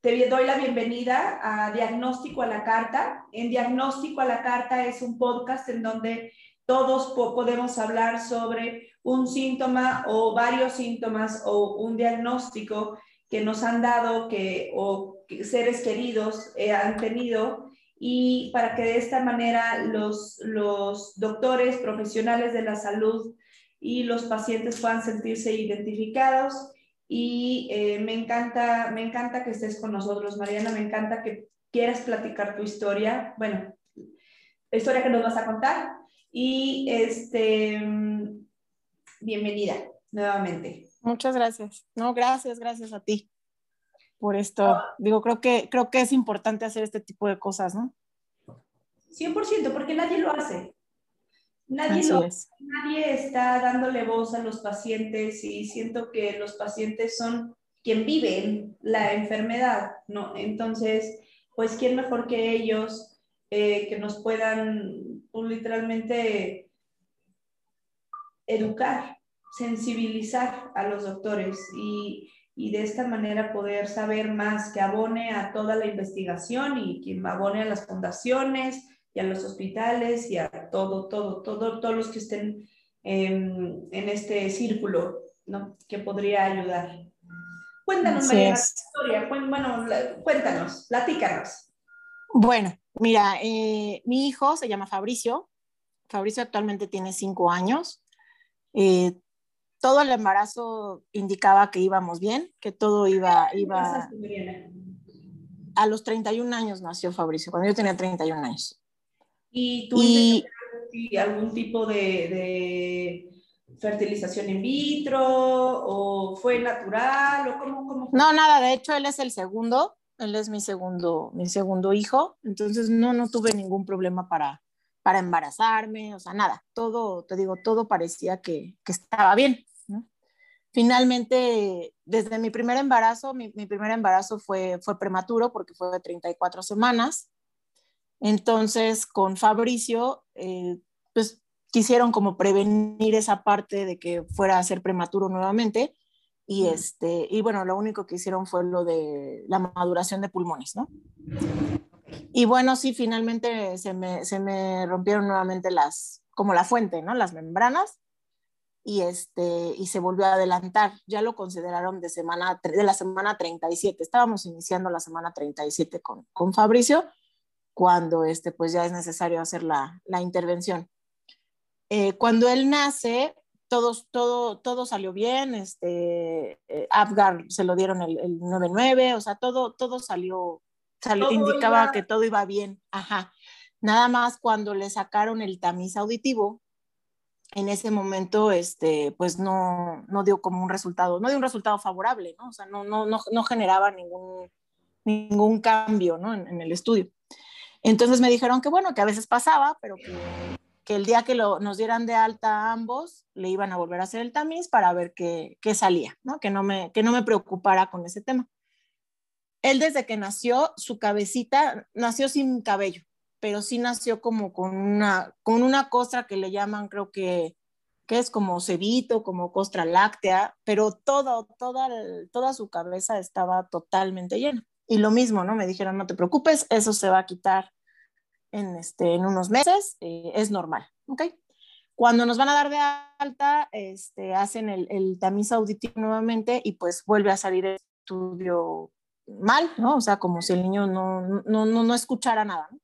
Te doy la bienvenida a Diagnóstico a la Carta. En Diagnóstico a la Carta es un podcast en donde todos podemos hablar sobre un síntoma o varios síntomas o un diagnóstico que nos han dado que, o que seres queridos eh, han tenido y para que de esta manera los, los doctores profesionales de la salud y los pacientes puedan sentirse identificados. Y eh, me, encanta, me encanta que estés con nosotros, Mariana, me encanta que quieras platicar tu historia. Bueno, la historia que nos vas a contar y este, bienvenida nuevamente. Muchas gracias. No, gracias, gracias a ti por esto. Digo, creo que, creo que es importante hacer este tipo de cosas, ¿no? 100%, porque nadie lo hace. Nadie, lo, nadie está dándole voz a los pacientes y siento que los pacientes son quien viven la enfermedad, ¿no? Entonces, pues, ¿quién mejor que ellos eh, que nos puedan pues, literalmente educar, sensibilizar a los doctores y, de esta manera poder saber más que abone a toda la investigación y que abone a las fundaciones y a los hospitales y a todo, todo, todo, todos los que estén en, este círculo, ¿no? Que podría ayudar. Cuéntanos, María, la historia. Bueno, cuéntanos, platícanos. Bueno, mira, eh, mi hijo se llama Fabricio. Fabricio actualmente tiene cinco años. Eh, todo el embarazo indicaba que íbamos bien, que todo iba... iba... A los 31 años nació Fabricio, cuando yo tenía 31 años. ¿Y tuviste algún tipo de, de, fertilización in vitro o fue natural o cómo, cómo No, nada, de hecho él es el segundo él es mi segundo, mi segundo hijo, entonces no, no tuve ningún problema para, para embarazarme, o sea, nada, todo, te digo, todo parecía que, que estaba bien. Finalmente, desde mi primer embarazo, mi, mi, primer embarazo fue, fue prematuro porque fue de 34 semanas. Entonces, con Fabricio, eh, pues quisieron como prevenir esa parte de que fuera a ser prematuro nuevamente y, este, y bueno, lo único que hicieron fue lo de la maduración de pulmones, ¿no? Y bueno, sí, finalmente se me, se me rompieron nuevamente las, como la fuente, ¿no? Las membranas y, este, y se volvió a adelantar. Ya lo consideraron de, semana, de la semana 37. Estábamos iniciando la semana 37 con, con Fabricio, cuando este, pues ya es necesario hacer la, la intervención. Eh, cuando él nace, todo, todo salió bien, este, eh, Apgar se lo dieron el, el 9-9, o sea, todo, todo salió, indicaba que todo iba bien, ajá. Nada más cuando le sacaron el tamiz auditivo, en ese momento, este, pues no, no dio como un resultado, no dio un resultado favorable, ¿no? O sea, no, no, no, no generaba ningún, ningún cambio, ¿no? En, en el estudio. Entonces me dijeron que bueno, que a veces pasaba, pero que el día que lo, nos dieran de alta a ambos, le iban a volver a hacer el tamiz para ver qué, salía, ¿no? Que, no me, que no me preocupara con ese tema. Él desde que nació, su cabecita nació sin cabello, pero sí nació como con una, con una costra que le llaman, creo que, que es como cebito, como costra láctea, pero todo, toda, toda su cabeza estaba totalmente llena. Y lo mismo, ¿no? Me dijeron, no te preocupes, eso se va a quitar en, este, en unos meses, eh, es normal, ¿ok? Cuando nos van a dar de alta, este, hacen el, el, tamiz auditivo nuevamente y pues vuelve a salir el estudio mal, ¿no? O sea, como si el niño no, no, no, no escuchara nada, ¿no?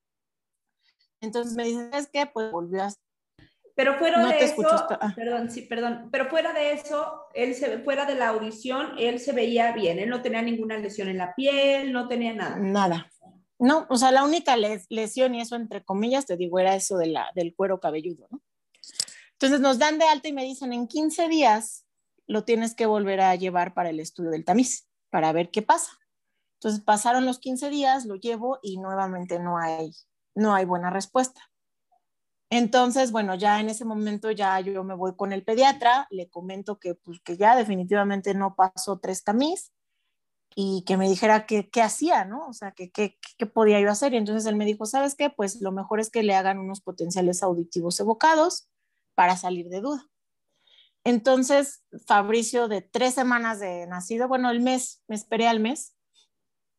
Entonces me dicen, es que pues volvió a... Pero fuera de eso, ah. perdón, sí, perdón, pero fuera de eso, él se, fuera de la audición, él se veía bien, él no tenía ninguna lesión en la piel, no tenía nada. Nada, no, o sea, la única lesión, y eso entre comillas, te digo, era eso de la, del cuero cabelludo, ¿no? Entonces nos dan de alta y me dicen, en 15 días lo tienes que volver a llevar para el estudio del tamiz, para ver qué pasa. Entonces pasaron los 15 días, lo llevo y nuevamente no hay, no hay buena respuesta. Entonces, bueno, ya en ese momento ya yo me voy con el pediatra, le comento que, pues, que ya definitivamente no pasó tres tamiz y que me dijera qué, hacía, ¿no? O sea, qué, qué podía yo hacer. Y entonces él me dijo, ¿sabes qué? Pues lo mejor es que le hagan unos potenciales auditivos evocados para salir de duda. Entonces, Fabricio, de tres semanas de nacido, bueno, el mes, me esperé al mes,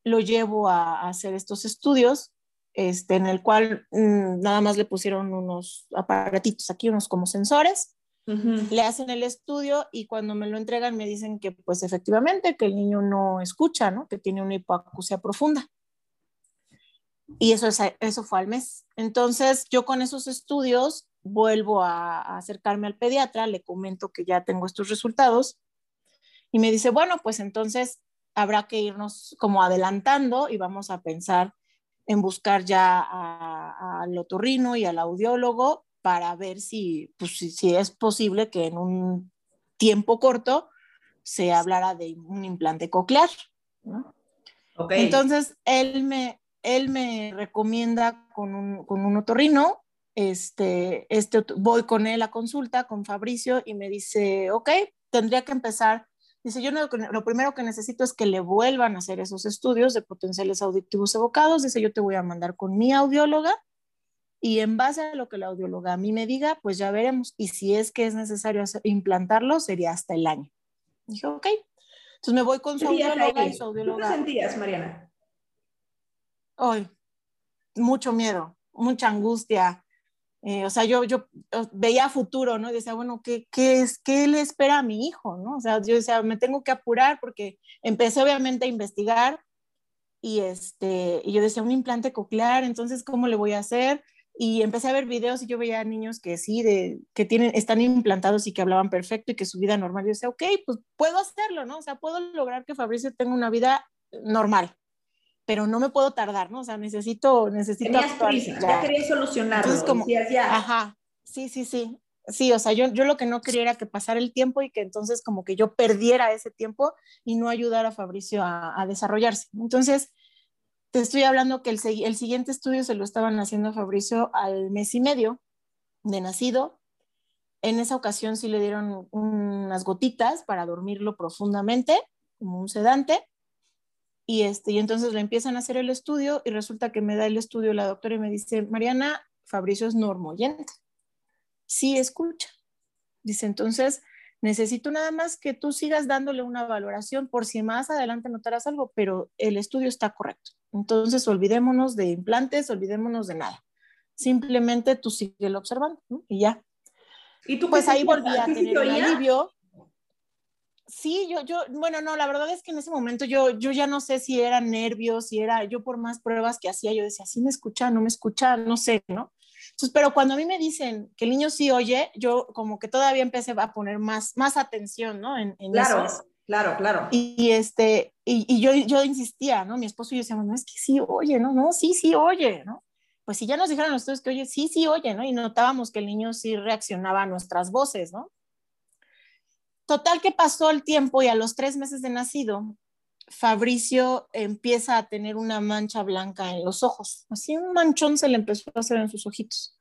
lo llevo a, hacer estos estudios, este, en el cual mm, nada más le pusieron unos aparatitos aquí, unos como sensores, le hacen el estudio y cuando me lo entregan me dicen que pues efectivamente que el niño no escucha, ¿no? Que tiene una hipoacusia profunda. Y eso, es, eso fue al mes. Entonces yo con esos estudios vuelvo a, acercarme al pediatra, le comento que ya tengo estos resultados y me dice, bueno, pues entonces habrá que irnos como adelantando y vamos a pensar en buscar ya al otorrino y al audiólogo para ver si, pues, si, es posible que en un tiempo corto se hablara de un implante coclear. Entonces, él me, él me recomienda con un, con un otorrino este, este, voy con él a consulta, con Fabricio, y me dice, ok, tendría que empezar. Dice, yo lo primero que necesito es que le vuelvan a hacer esos estudios de potenciales auditivos evocados. Dice, yo te voy a mandar con mi audióloga y en base a lo que la audióloga a mí me diga, pues ya veremos. Y si es que es necesario implantarlo, sería hasta el año. Dije, ok. Entonces me voy con su audióloga y su audióloga. ¿Qué sentías, Mariana? Hoy, mucho miedo, mucha angustia, eh, o sea, yo, yo veía futuro, ¿no? Y decía, bueno, ¿qué, qué, es, ¿qué le espera a mi hijo, ¿no? O sea, yo decía, me tengo que apurar porque empecé obviamente a investigar y, este, y yo decía, un implante coclear, entonces, ¿cómo le voy a hacer? Y empecé a ver videos y yo veía niños que sí, de, que tienen, están implantados y que hablaban perfecto y que su vida normal. Yo decía, ok, pues puedo hacerlo, ¿no? O sea, puedo lograr que Fabricio tenga una vida normal pero no me puedo tardar, ¿no? O sea, necesito, necesito Tenías Prisa, ya. querías solucionarlo. Entonces, como, ya. Ajá, sí, sí, sí. Sí, o sea, yo, yo lo que no quería era que pasara el tiempo y que entonces como que yo perdiera ese tiempo y no ayudara a Fabricio a, a desarrollarse. Entonces, te estoy hablando que el, el siguiente estudio se lo estaban haciendo a Fabricio al mes y medio de nacido. En esa ocasión sí le dieron unas gotitas para dormirlo profundamente, como un sedante. Y, este, y entonces le empiezan a hacer el estudio y resulta que me da el estudio la doctora y me dice, Mariana, Fabricio es normoyente. Sí, escucha. Dice, entonces necesito nada más que tú sigas dándole una valoración por si más adelante notarás algo, pero el estudio está correcto. Entonces olvidémonos de implantes, olvidémonos de nada. Simplemente tú sigue observando y ya. ¿Y tú pues ahí volví a tener un alivio sí, yo, yo, bueno, no, la verdad es que en ese momento yo, yo ya no sé si era nervios, si era, yo por más pruebas que hacía, yo decía, sí me escucha, no me escucha, no sé, ¿no? Entonces, pero cuando a mí me dicen que el niño sí oye, yo como que todavía empecé a poner más, más atención, ¿no? En, claro, claro, claro. Y, este, y, y, yo, yo insistía, ¿no? Mi esposo y yo decíamos, no, es que sí oye, ¿no? No, sí, sí oye, ¿no? Pues si ya nos dijeron los que oye, sí, sí oye, ¿no? Y notábamos que el niño sí reaccionaba a nuestras voces, ¿no? Total que pasó el tiempo y a los tres meses de nacido, Fabricio empieza a tener una mancha blanca en los ojos. Así un manchón se le empezó a hacer en sus ojitos.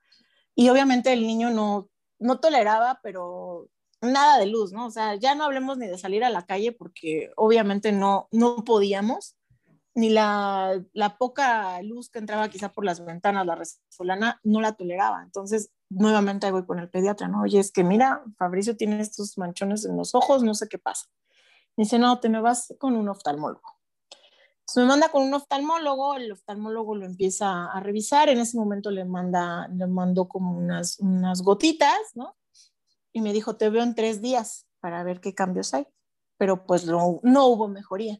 Y obviamente el niño no, no toleraba, pero nada de luz, ¿no? O sea, ya no hablemos ni de salir a la calle porque obviamente no, no podíamos, ni la, poca luz que entraba quizá por las ventanas, la resolana, no la toleraba. Entonces, nuevamente voy con el pediatra, ¿no? Oye, es que mira, Fabricio tiene estos manchones en los ojos, no sé qué pasa. Me dice, no, te me vas con un oftalmólogo. Entonces me manda con un oftalmólogo, el oftalmólogo lo empieza a revisar, en ese momento le manda, le mandó como unas, unas gotitas, ¿no? Y me dijo, te veo en tres días para ver qué cambios hay. Pero pues no, no hubo mejoría.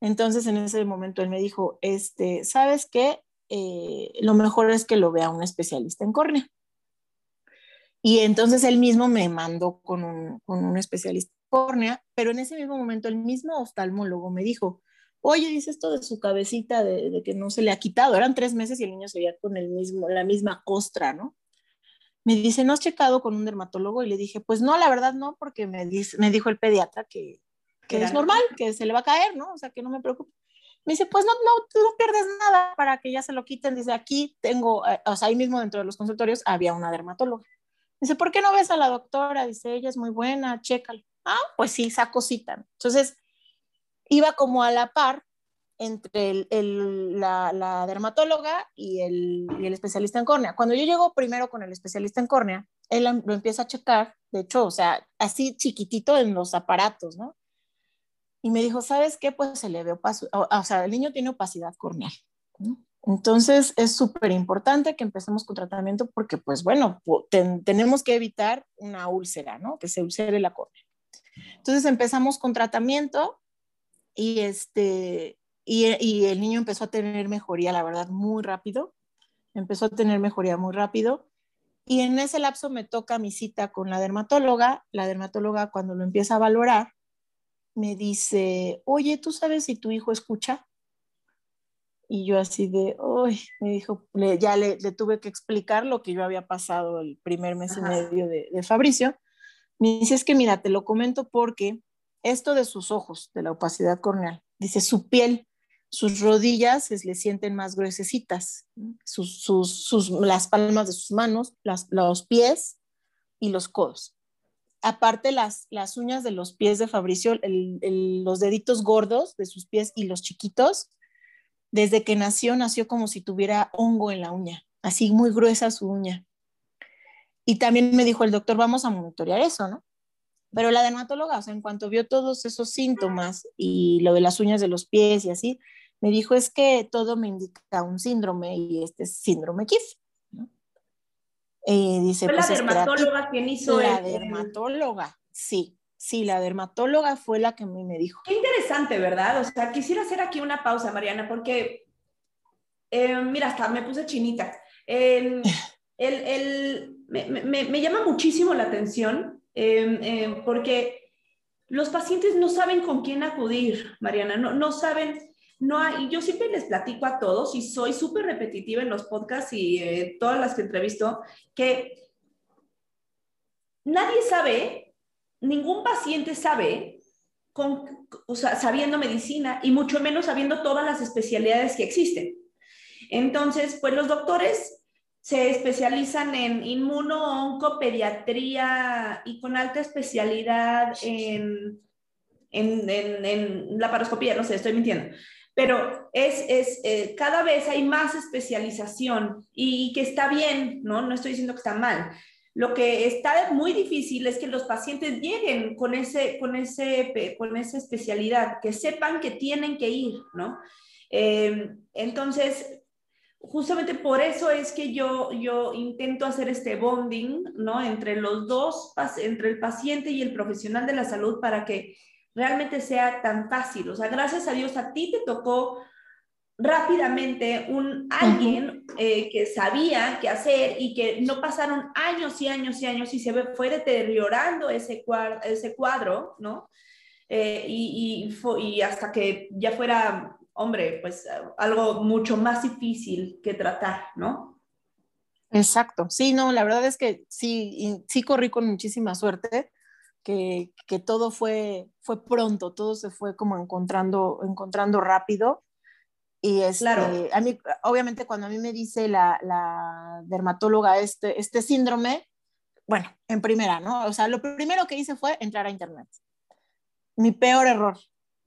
Entonces en ese momento él me dijo, este, ¿sabes qué? Eh, lo mejor es que lo vea un especialista en córnea. Y entonces él mismo me mandó con un, con un especialista en córnea, pero en ese mismo momento el mismo oftalmólogo me dijo, oye, dice esto de su cabecita, de, que no se le ha quitado, eran tres meses y el niño se veía con el mismo, la misma costra, ¿no? me dice, ¿no has checado con un dermatólogo? Y le dije, pues no, la verdad no, porque me, dice, me dijo el pediatra que, que es normal, que se le va a caer, ¿no? O sea, que no me preocupe. Me dice, pues no, no, tú no pierdes nada para que ya se lo quiten. Dice, aquí tengo, eh, o sea, ahí mismo dentro de los consultorios había una dermatóloga. Dice, ¿por qué no ves a la doctora? Dice, ella es muy buena, chécalo. Ah, pues sí, saco cita. Entonces, iba como a la par entre el, la, la, dermatóloga y el, y el, especialista en córnea. Cuando yo llego primero con el especialista en córnea, él lo empieza a checar, de hecho, o sea, así chiquitito en los aparatos, ¿no? Y me dijo, ¿sabes qué? Pues se le ve opacidad, o, sea, el niño tiene opacidad corneal. Entonces es súper importante que empecemos con tratamiento porque, pues bueno, tenemos que evitar una úlcera, ¿no? Que se ulcere la córnea. Entonces empezamos con tratamiento y, este, y, y el niño empezó a tener mejoría, la verdad, muy rápido. Empezó a tener mejoría muy rápido. Y en ese lapso me toca mi cita con la dermatóloga. La dermatóloga cuando lo empieza a valorar, me dice, oye, ¿tú sabes si tu hijo escucha? Y yo así de, uy, me dijo, ya le, tuve que explicar lo que yo había pasado el primer mes y medio de, de, Fabricio. Me dice, es que mira, te lo comento porque esto de sus ojos, de la opacidad corneal, dice, su piel, sus rodillas se le sienten más gruesecitas, sus, sus, sus, las palmas de sus manos, las, los pies y los codos aparte las, las uñas de los pies de Fabricio, los deditos gordos de sus pies y los chiquitos, desde que nació, nació como si tuviera hongo en la uña, así muy gruesa su uña. Y también me dijo el doctor, vamos a monitorear eso, ¿no? Pero la dermatóloga, o sea, en cuanto vio todos esos síntomas y lo de las uñas de los pies y así, me dijo, es que todo me indica un síndrome y este es síndrome KIF. Eh, dice, ¿Fue la pues, dermatóloga quien hizo La dermatóloga, sí. Sí, la dermatóloga fue la que a mí me dijo. Qué interesante, ¿verdad? O sea, quisiera hacer aquí una pausa, Mariana, porque, eh, mira, hasta me puse chinita. El, el, me, me, me, llama muchísimo la atención eh, porque los pacientes no saben con quién acudir, Mariana, no, no saben no hay, yo siempre les platico a todos y soy súper repetitiva en los podcasts y eh, todas las que entrevisto, que nadie sabe, ningún paciente sabe, con, o sea, sabiendo medicina y mucho menos sabiendo todas las especialidades que existen. Entonces, pues los doctores se especializan en inmuno, y con alta especialidad en, en, en, en la paroscopía, no sé, estoy mintiendo pero es, es eh, cada vez hay más especialización y, que está bien, ¿no? No estoy diciendo que está mal. Lo que está muy difícil es que los pacientes lleguen con, ese, con, ese, con esa especialidad, que sepan que tienen que ir, ¿no? Eh, entonces, justamente por eso es que yo, yo intento hacer este bonding, ¿no? Entre los dos, entre el paciente y el profesional de la salud para que realmente sea tan fácil. O sea, gracias a Dios a ti te tocó rápidamente un alguien eh, que sabía qué hacer y que no pasaron años y años y años y se fue deteriorando ese cuadro, ese cuadro ¿no? Eh, y, y, y, hasta que ya fuera, hombre, pues algo mucho más difícil que tratar, ¿no? Exacto, sí, no, la verdad es que sí, sí corrí con muchísima suerte que, que, todo fue, fue pronto, todo se fue como encontrando, encontrando rápido. Y este, claro. a mí, obviamente cuando a mí me dice la, la, dermatóloga este, este síndrome, bueno, en primera, ¿no? O sea, lo primero que hice fue entrar a internet. Mi peor error.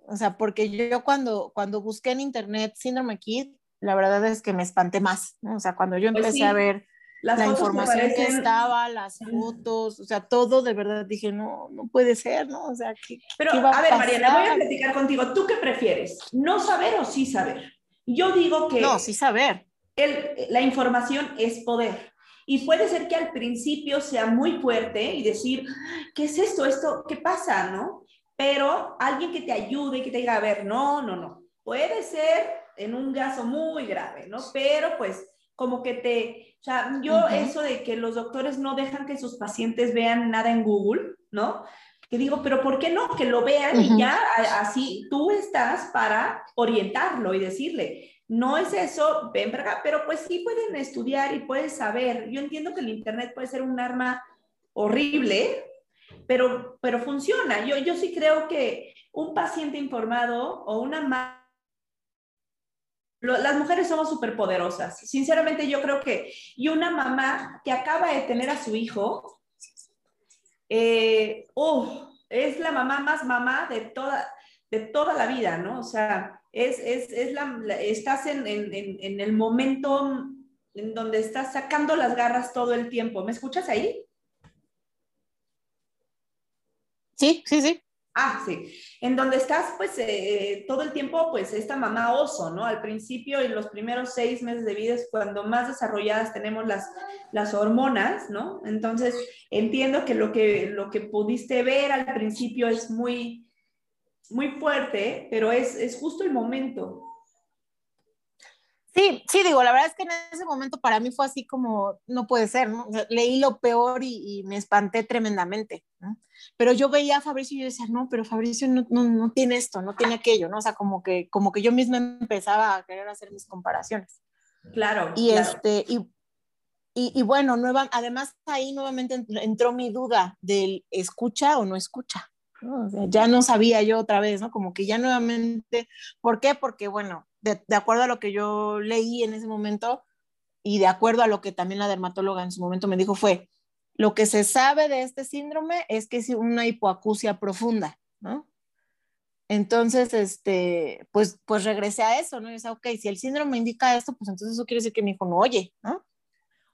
O sea, porque yo cuando, cuando busqué en internet síndrome KID, la verdad es que me espanté más, ¿no? O sea, cuando yo pues empecé pues sí. a ver la información que, estaba, las fotos, o sea, todo de verdad dije, no, no puede ser, ¿no? O sea, ¿qué, Pero, a, a, ver, Mariana, voy a platicar contigo. ¿Tú qué prefieres? ¿No saber o sí saber? Yo digo que... No, sí saber. El, la información es poder. Y puede ser que al principio sea muy fuerte y decir, ¿qué es esto? ¿Esto qué pasa? ¿No? Pero alguien que te ayude y que te diga, a ver, no, no, no. Puede ser en un caso muy grave, ¿no? Pero pues como que te, o sea, yo eso de que los doctores no dejan que sus pacientes vean nada en Google, ¿no? Que digo, pero ¿por qué no? Que lo vean y ya así tú estás para orientarlo y decirle, no es eso, ven para acá, pero pues sí pueden estudiar y puedes saber. Yo entiendo que el Internet puede ser un arma horrible, pero, pero funciona. Yo, yo sí creo que un paciente informado o una las mujeres somos súper poderosas. Sinceramente, yo creo que, y una mamá que acaba de tener a su hijo, eh, es la mamá más mamá de toda, de toda la vida, ¿no? O sea, es, es, es la, estás en, en, en, el momento en donde estás sacando las garras todo el tiempo. ¿Me escuchas ahí? Sí, sí, sí. Ah, sí. En donde estás, pues, eh, todo el tiempo, pues, esta mamá oso, ¿no? Al principio, en los primeros seis meses de vida es cuando más desarrolladas tenemos las, las hormonas, ¿no? Entonces, entiendo que lo, que lo que pudiste ver al principio es muy, muy fuerte, pero es, es justo el momento. Sí, sí, digo, la verdad es que en ese momento para mí fue así como, no puede ser, ¿no? leí lo peor y, me espanté tremendamente, ¿no? Pero yo veía a Fabricio y yo decía, no, pero Fabricio no, no, no, tiene esto, no tiene aquello, ¿no? O sea, como que, como que yo misma empezaba a querer hacer mis comparaciones. Claro. Y este, y, y, y bueno, nueva, además ahí nuevamente entró mi duda del escucha o no escucha. ya no sabía yo otra vez, ¿no? Como que ya nuevamente, ¿por qué? Porque bueno, de, acuerdo a lo que yo leí en ese momento y de acuerdo a lo que también la dermatóloga en su momento me dijo fue, lo que se sabe de este síndrome es que es una hipoacusia profunda, ¿no? Entonces, este, pues, pues regresé a eso, ¿no? Y decía, ok, si el síndrome indica esto, pues entonces eso quiere decir que mi hijo no oye, ¿no?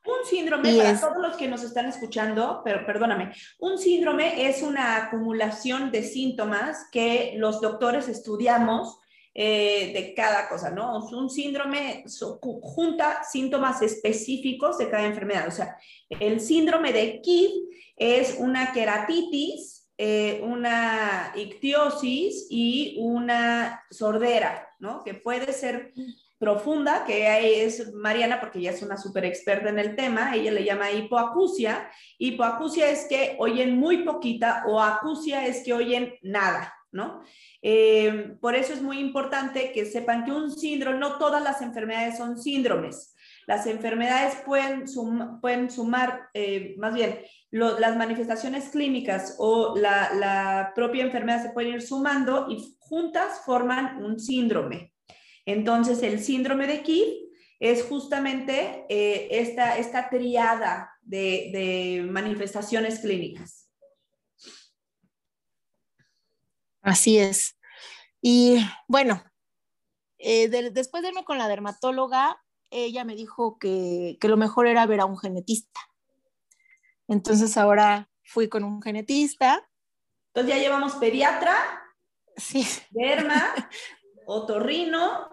Un síndrome, para todos los que nos están escuchando, pero perdóname, un síndrome es una acumulación de síntomas que los doctores estudiamos eh, de cada cosa, ¿no? Un síndrome junta síntomas específicos de cada enfermedad. O sea, el síndrome de Kidd es una queratitis, eh, una ictiosis y una sordera, ¿no? Que puede ser profunda, que es Mariana, porque ella es una súper experta en el tema, ella le llama hipoacusia. Hipoacusia es que oyen muy poquita o acusia es que oyen nada, ¿no? Eh, por eso es muy importante que sepan que un síndrome, no todas las enfermedades son síndromes. Las enfermedades pueden, sumar, eh, más bien, las manifestaciones clínicas o la, propia enfermedad se pueden ir sumando y juntas forman un síndrome. Entonces, el síndrome de Kidd es justamente eh, esta, esta triada de manifestaciones clínicas. Así es. Y bueno, eh, después de irme con la dermatóloga, ella me dijo que, lo mejor era ver a un genetista. Entonces ahora fui con un genetista. Entonces ya llevamos pediatra, sí. derma, otorrino,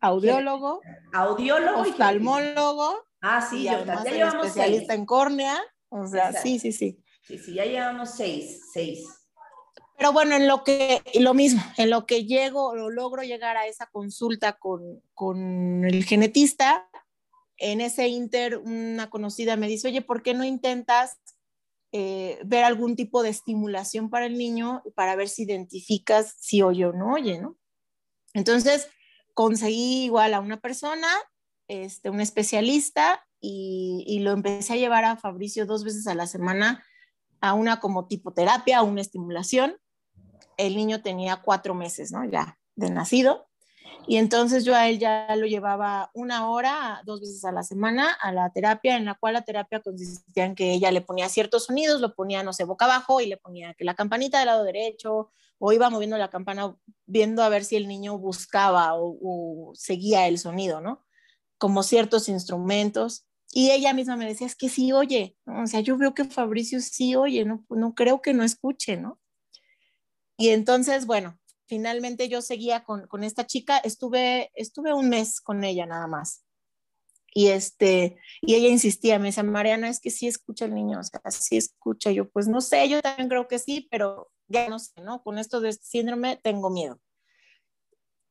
audiólogo, audiólogo, oftalmólogo. Ah, sí, ya llevamos especialista en córnea. O sea, sí, sí, sí. Sí, sí, ya llevamos seis, seis. Pero bueno, en lo que, lo mismo, en lo que llego o logro llegar a esa consulta con, con el genetista, en ese inter una conocida me dice, oye, ¿por qué no intentas eh, ver algún tipo de estimulación para el niño para ver si identificas si oye o no oye, ¿no? Entonces, conseguí igual a una persona, este, un especialista, y, y, lo empecé a llevar a Fabricio dos veces a la semana a una como tipo terapia, a una estimulación el niño tenía cuatro meses, ¿no? Ya de nacido. Y entonces yo a él ya lo llevaba una hora, dos veces a la semana a la terapia, en la cual la terapia consistía en que ella le ponía ciertos sonidos, lo ponía, no sé, boca abajo y le ponía que la campanita del lado derecho o iba moviendo la campana viendo a ver si el niño buscaba o, seguía el sonido, ¿no? Como ciertos instrumentos. Y ella misma me decía, es que sí oye, o sea, yo veo que Fabricio sí oye, no, no creo que no escuche, ¿no? Y entonces, bueno, finalmente yo seguía con, con, esta chica, estuve, estuve un mes con ella nada más. Y, este, y ella insistía, me decía, Mariana, es que sí escucha el niño, o sea, sí escucha. Yo, pues no sé, yo también creo que sí, pero ya no sé, ¿no? Con esto de este síndrome tengo miedo.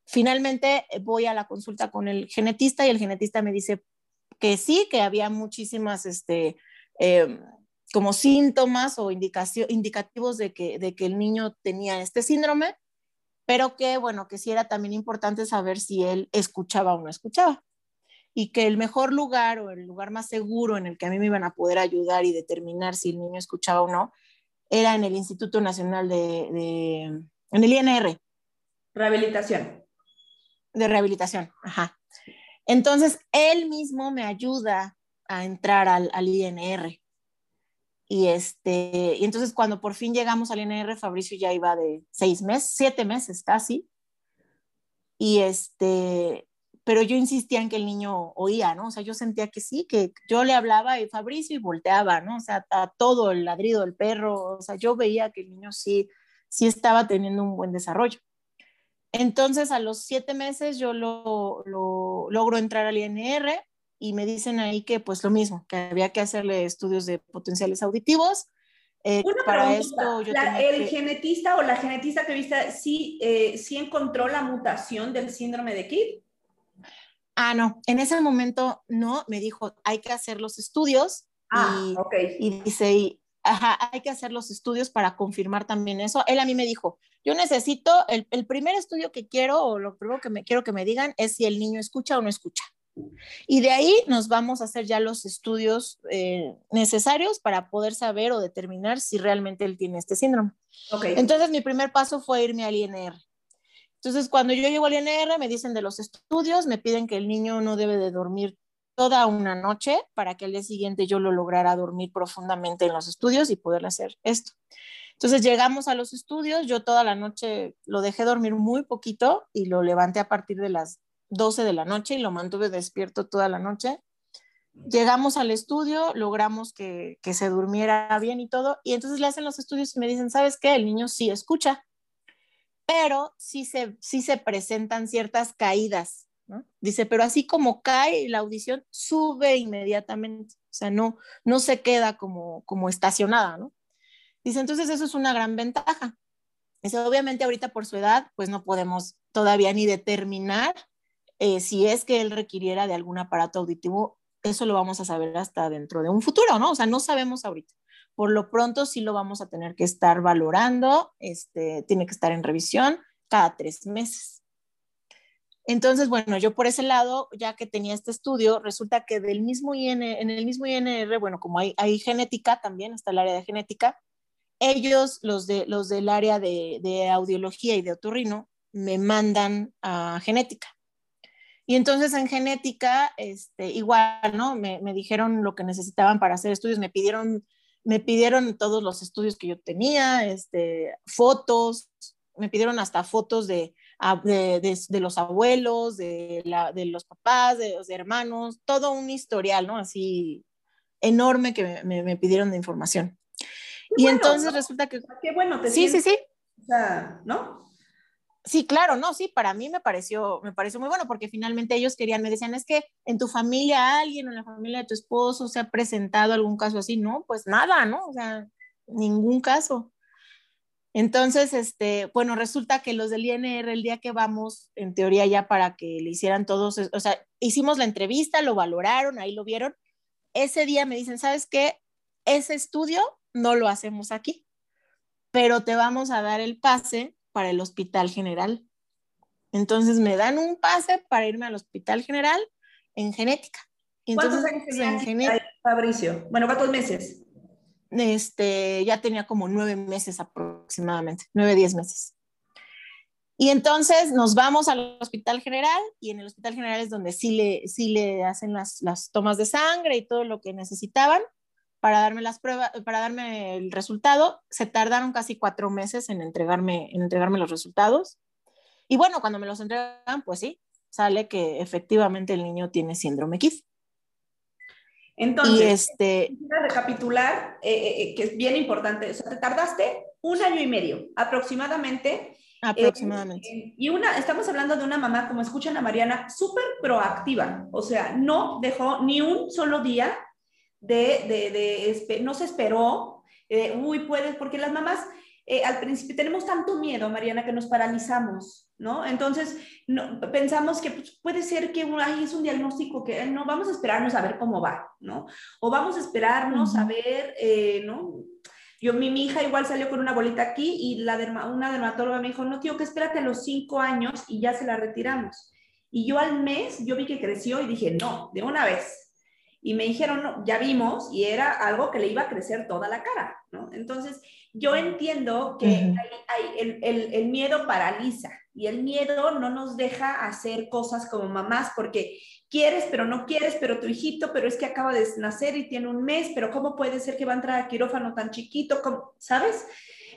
Finalmente eh, voy a la consulta con el genetista y el genetista me dice que sí, que había muchísimas, este, eh, como síntomas o indicativos de que, de que el niño tenía este síndrome. pero que, bueno, que sí era también importante saber si él escuchaba o no escuchaba. Y que el mejor lugar o el lugar más seguro en el que a mí me iban a poder ayudar y determinar si el niño escuchaba o no, era en el Instituto Nacional de, de en el INR. Rehabilitación. De rehabilitación, ajá. Entonces, él mismo me ayuda a entrar al, al INR. Y, este, y entonces cuando por fin llegamos al INR, Fabricio ya iba de seis meses, siete meses casi. Y este, pero yo insistía en que el niño oía, ¿no? O sea, yo sentía que sí, que yo le hablaba y Fabricio y volteaba, ¿no? O sea, a todo el ladrido del perro, o sea, yo veía que el niño sí, sí estaba teniendo un buen desarrollo. Entonces, a los siete meses yo lo, lo logro entrar al INR y me dicen ahí que pues lo mismo, que había que hacerle estudios de potenciales auditivos. Eh, Una para esto yo ¿El genetista o la genetista que viste sí, eh, sí encontró la mutación del síndrome de Kidd? Ah, no, en ese momento no, me dijo, hay que hacer los estudios. Ah, y, ok. Y dice, ajá, hay que hacer los estudios para confirmar también eso. Él a mí me dijo, yo necesito, el, el primer estudio que quiero o lo primero que me quiero que me digan es si el niño escucha o no escucha. Y de ahí nos vamos a hacer ya los estudios eh, necesarios para poder saber o determinar si realmente él tiene este síndrome. Okay. Entonces mi primer paso fue irme al INR. Entonces cuando yo llego al INR me dicen de los estudios, me piden que el niño no debe de dormir toda una noche para que al día siguiente yo lo lograra dormir profundamente en los estudios y poder hacer esto. Entonces llegamos a los estudios, yo toda la noche lo dejé dormir muy poquito y lo levanté a partir de las 12 de la noche y lo mantuve despierto toda la noche. Llegamos al estudio, logramos que, que, se durmiera bien y todo, y entonces le hacen los estudios y me dicen, ¿sabes qué? El niño sí escucha, pero sí se, sí se presentan ciertas caídas, ¿no? Dice, pero así como cae la audición, sube inmediatamente, o sea, no, no se queda como, como estacionada, ¿no? Dice, entonces eso es una gran ventaja. Dice, obviamente ahorita por su edad, pues no podemos todavía ni determinar eh, si es que él requiriera de algún aparato auditivo, eso lo vamos a saber hasta dentro de un futuro, ¿no? O sea, no sabemos ahorita. Por lo pronto sí lo vamos a tener que estar valorando, este, tiene que estar en revisión cada tres meses. Entonces, bueno, yo por ese lado, ya que tenía este estudio, resulta que del mismo en el mismo INR, bueno, como hay, hay genética también, está el área de genética, ellos, los, de, los del área de, de audiología y de otorrino, me mandan a genética. Y entonces en genética, este, igual, ¿no? Me, me, dijeron lo que necesitaban para hacer estudios, me pidieron, me pidieron todos los estudios que yo tenía, este, fotos, me pidieron hasta fotos de, de, de, de los abuelos, de, la, de los papás, de los hermanos, todo un historial, ¿no? Así enorme que me, me pidieron de información. Qué y bueno, entonces ¿no? resulta que... Qué bueno, te Sí, sí, sí. O sea, ¿no? Sí, claro, no, sí, para mí me pareció, me pareció muy bueno porque finalmente ellos querían, me decían, es que en tu familia alguien en la familia de tu esposo se ha presentado algún caso así, no, pues nada, ¿no? O sea, ningún caso. Entonces, este, bueno, resulta que los del INR, el día que vamos, en teoría ya para que le hicieran todos, o sea, hicimos la entrevista, lo valoraron, ahí lo vieron. Ese día me dicen, ¿sabes qué? Ese estudio no lo hacemos aquí, pero te vamos a dar el pase para el Hospital General. Entonces me dan un pase para irme al Hospital General en genética. Entonces, ¿Cuántos años tenía en genética, Fabricio? Bueno, ¿cuántos meses? Este, ya tenía como nueve meses aproximadamente, nueve, diez meses. Y entonces nos vamos al Hospital General y en el Hospital General es donde sí le, sí le hacen las, las tomas de sangre y todo lo que necesitaban para darme las pruebas, para darme el resultado. Se tardaron casi cuatro meses en entregarme, en entregarme los resultados. Y bueno, cuando me los entregan, pues sí, sale que efectivamente el niño tiene síndrome KIF. Entonces, y este, recapitular, eh, eh, que es bien importante, o sea, te tardaste un año y medio aproximadamente. Aproximadamente. Eh, y una, estamos hablando de una mamá, como escuchan a Mariana, súper proactiva, o sea, no dejó ni un solo día de, de, de no se esperó, eh, uy, puedes, porque las mamás eh, al principio tenemos tanto miedo, Mariana, que nos paralizamos, ¿no? Entonces, no, pensamos que pues, puede ser que ahí es un diagnóstico que no vamos a esperarnos a ver cómo va, ¿no? O vamos a esperarnos uh -huh. a ver, eh, ¿no? Yo, mi, mi hija igual salió con una bolita aquí y la una dermatóloga me dijo, no, tío, que espérate a los cinco años y ya se la retiramos. Y yo al mes, yo vi que creció y dije, no, de una vez. Y me dijeron, no, ya vimos, y era algo que le iba a crecer toda la cara, ¿no? Entonces, yo entiendo que hay, el, el, el, miedo paraliza y el miedo no nos deja hacer cosas como mamás porque quieres, pero no quieres, pero tu hijito, pero es que acaba de nacer y tiene un mes, pero ¿cómo puede ser que va a entrar a quirófano tan chiquito? ¿Sabes?